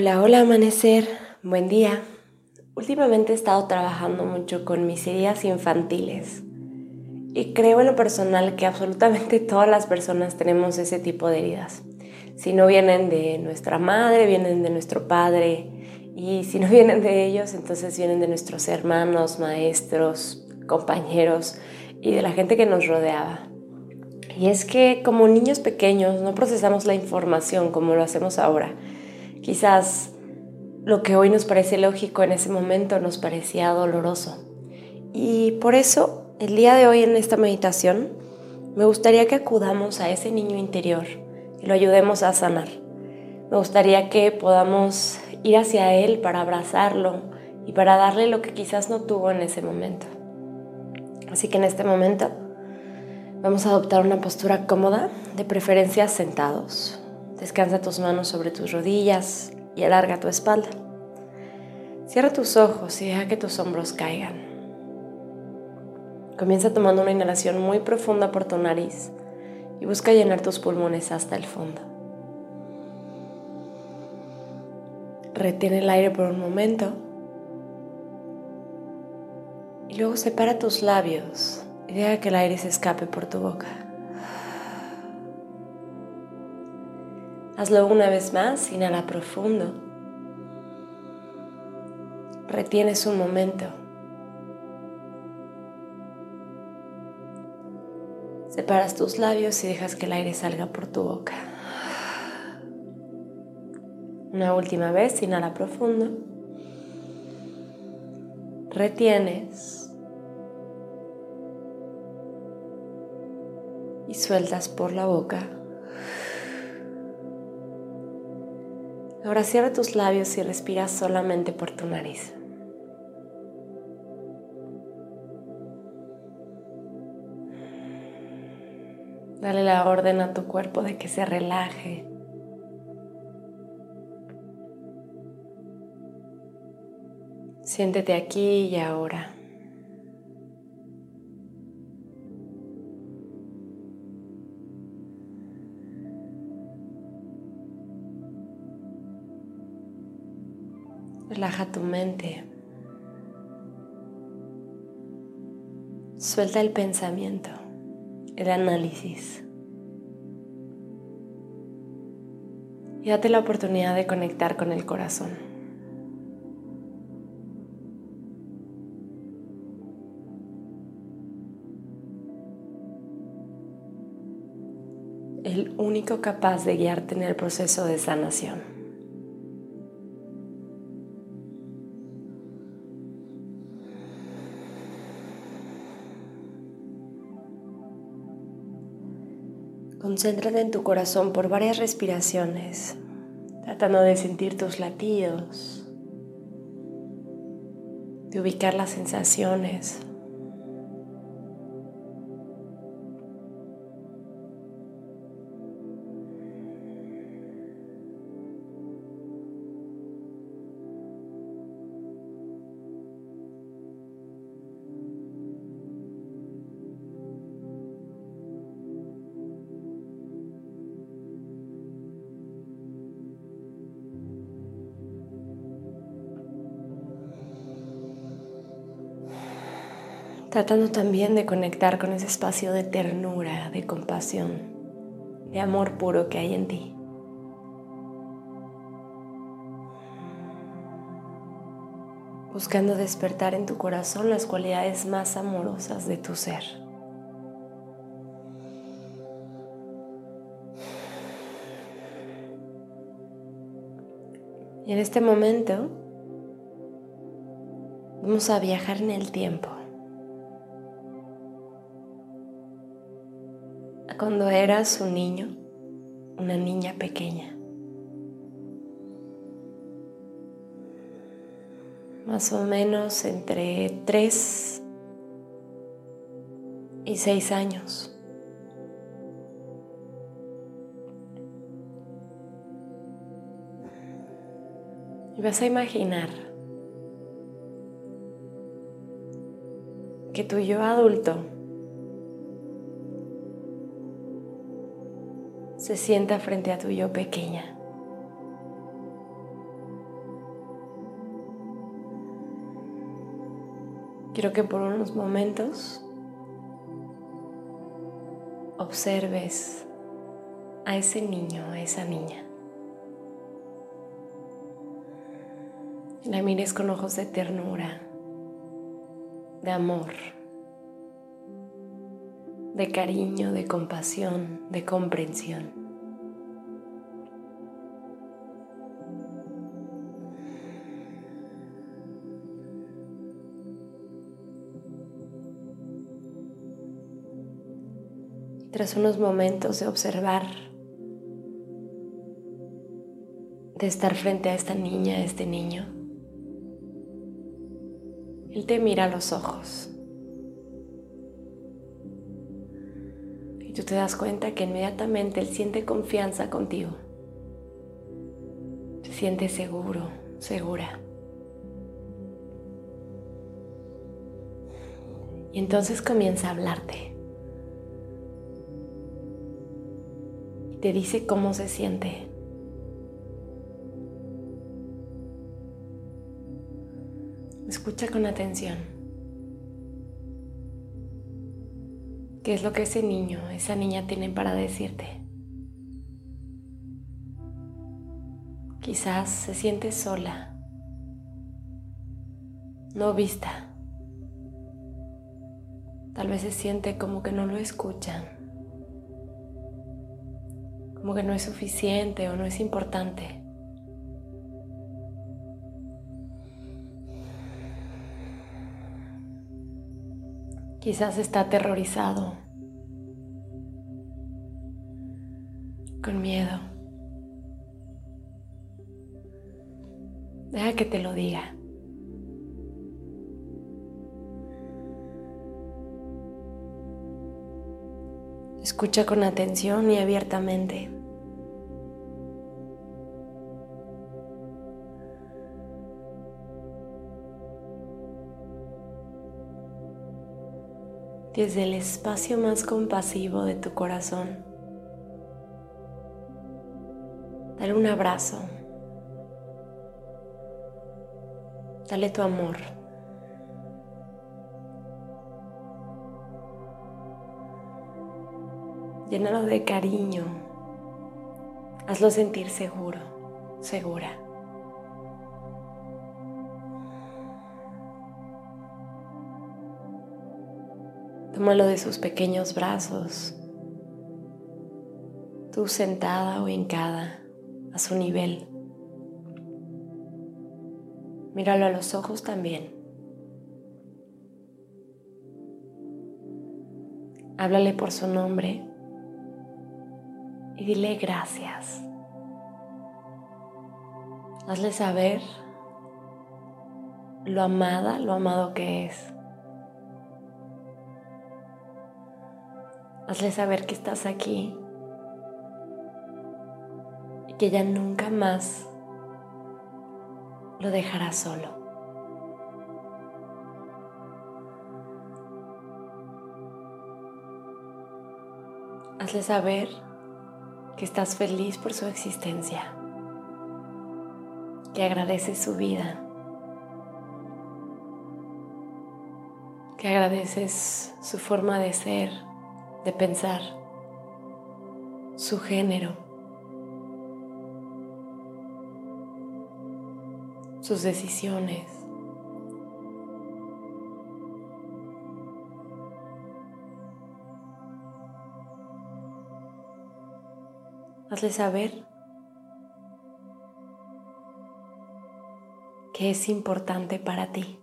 Hola, hola amanecer, buen día. Últimamente he estado trabajando mucho con mis heridas infantiles y creo en lo personal que absolutamente todas las personas tenemos ese tipo de heridas. Si no vienen de nuestra madre, vienen de nuestro padre y si no vienen de ellos, entonces vienen de nuestros hermanos, maestros, compañeros y de la gente que nos rodeaba. Y es que como niños pequeños no procesamos la información como lo hacemos ahora Quizás lo que hoy nos parece lógico en ese momento nos parecía doloroso. Y por eso, el día de hoy en esta meditación, me gustaría que acudamos a ese niño interior y lo ayudemos a sanar. Me gustaría que podamos ir hacia él para abrazarlo y para darle lo que quizás no tuvo en ese momento. Así que en este momento vamos a adoptar una postura cómoda, de preferencia sentados. Descansa tus manos sobre tus rodillas y alarga tu espalda. Cierra tus ojos y deja que tus hombros caigan. Comienza tomando una inhalación muy profunda por tu nariz y busca llenar tus pulmones hasta el fondo. Retén el aire por un momento y luego separa tus labios y deja que el aire se escape por tu boca. Hazlo una vez más, inhala profundo. Retienes un momento. Separas tus labios y dejas que el aire salga por tu boca. Una última vez, inhala profundo. Retienes. Y sueltas por la boca. Ahora cierra tus labios y respira solamente por tu nariz. Dale la orden a tu cuerpo de que se relaje. Siéntete aquí y ahora. Relaja tu mente. Suelta el pensamiento, el análisis. Y date la oportunidad de conectar con el corazón. El único capaz de guiarte en el proceso de sanación. Concéntrate en tu corazón por varias respiraciones, tratando de sentir tus latidos, de ubicar las sensaciones. Tratando también de conectar con ese espacio de ternura, de compasión, de amor puro que hay en ti. Buscando despertar en tu corazón las cualidades más amorosas de tu ser. Y en este momento vamos a viajar en el tiempo. Cuando eras un niño, una niña pequeña. Más o menos entre 3 y 6 años. Vas a imaginar que tu yo adulto se sienta frente a tu yo pequeña. Quiero que por unos momentos observes a ese niño, a esa niña. La mires con ojos de ternura, de amor, de cariño, de compasión, de comprensión. Tras unos momentos de observar, de estar frente a esta niña, a este niño, él te mira los ojos. Y tú te das cuenta que inmediatamente él siente confianza contigo. Se siente seguro, segura. Y entonces comienza a hablarte. Te dice cómo se siente. Escucha con atención. ¿Qué es lo que ese niño, esa niña tiene para decirte? Quizás se siente sola, no vista. Tal vez se siente como que no lo escuchan como que no es suficiente o no es importante. Quizás está aterrorizado, con miedo. Deja que te lo diga. Escucha con atención y abiertamente. Desde el espacio más compasivo de tu corazón, dale un abrazo. Dale tu amor. Llénalo de cariño, hazlo sentir seguro, segura. Tómalo de sus pequeños brazos, tú sentada o hincada a su nivel. Míralo a los ojos también. Háblale por su nombre y dile gracias. Hazle saber lo amada, lo amado que es. Hazle saber que estás aquí y que ya nunca más lo dejarás solo. Hazle saber que estás feliz por su existencia, que agradeces su vida, que agradeces su forma de ser, de pensar, su género, sus decisiones. Saber que es importante para ti.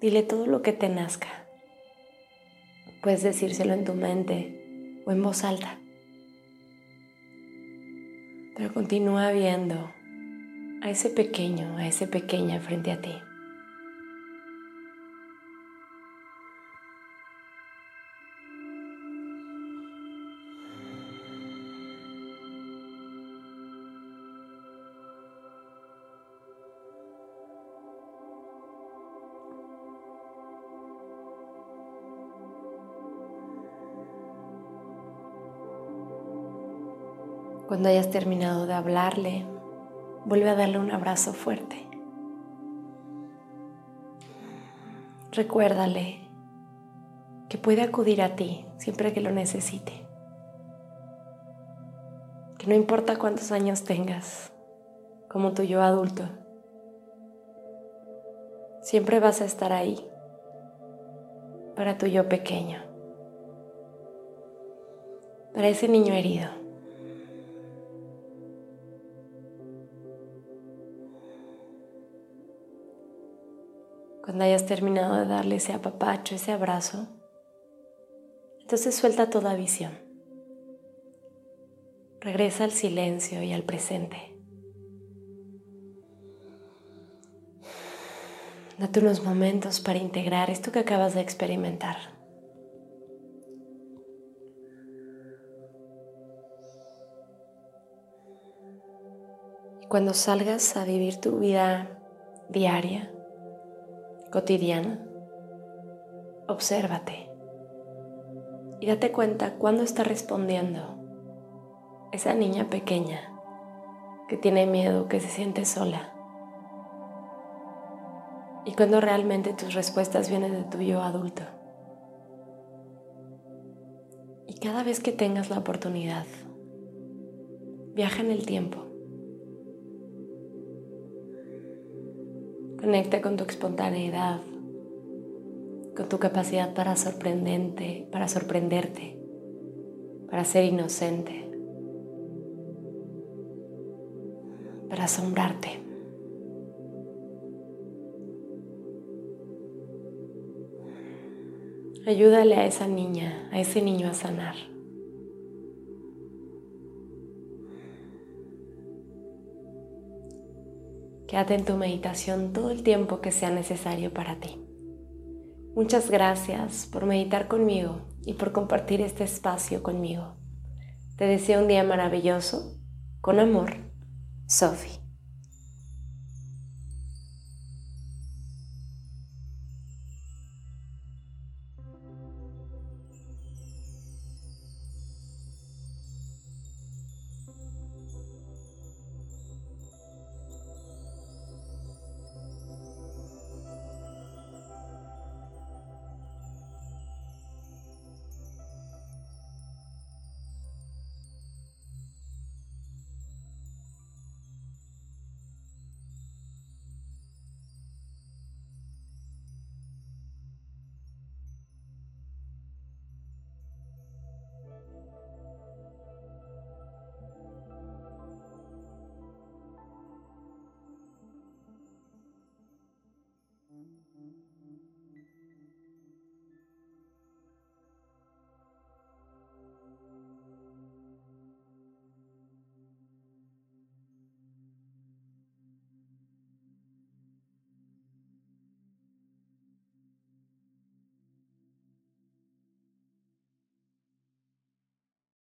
Dile todo lo que te nazca. Puedes decírselo en tu mente o en voz alta. Pero continúa viendo a ese pequeño, a ese pequeña frente a ti. Cuando hayas terminado de hablarle, vuelve a darle un abrazo fuerte. Recuérdale que puede acudir a ti siempre que lo necesite. Que no importa cuántos años tengas, como tu yo adulto, siempre vas a estar ahí para tu yo pequeño, para ese niño herido. Cuando hayas terminado de darle ese apapacho, ese abrazo, entonces suelta toda visión. Regresa al silencio y al presente. Date unos momentos para integrar esto que acabas de experimentar. Y cuando salgas a vivir tu vida diaria, cotidiana, obsérvate y date cuenta cuándo está respondiendo esa niña pequeña que tiene miedo, que se siente sola. Y cuando realmente tus respuestas vienen de tu yo adulto. Y cada vez que tengas la oportunidad, viaja en el tiempo Conecta con tu espontaneidad, con tu capacidad para sorprendente, para sorprenderte, para ser inocente, para asombrarte. Ayúdale a esa niña, a ese niño a sanar. Quédate en tu meditación todo el tiempo que sea necesario para ti. Muchas gracias por meditar conmigo y por compartir este espacio conmigo. Te deseo un día maravilloso. Con amor, Sophie.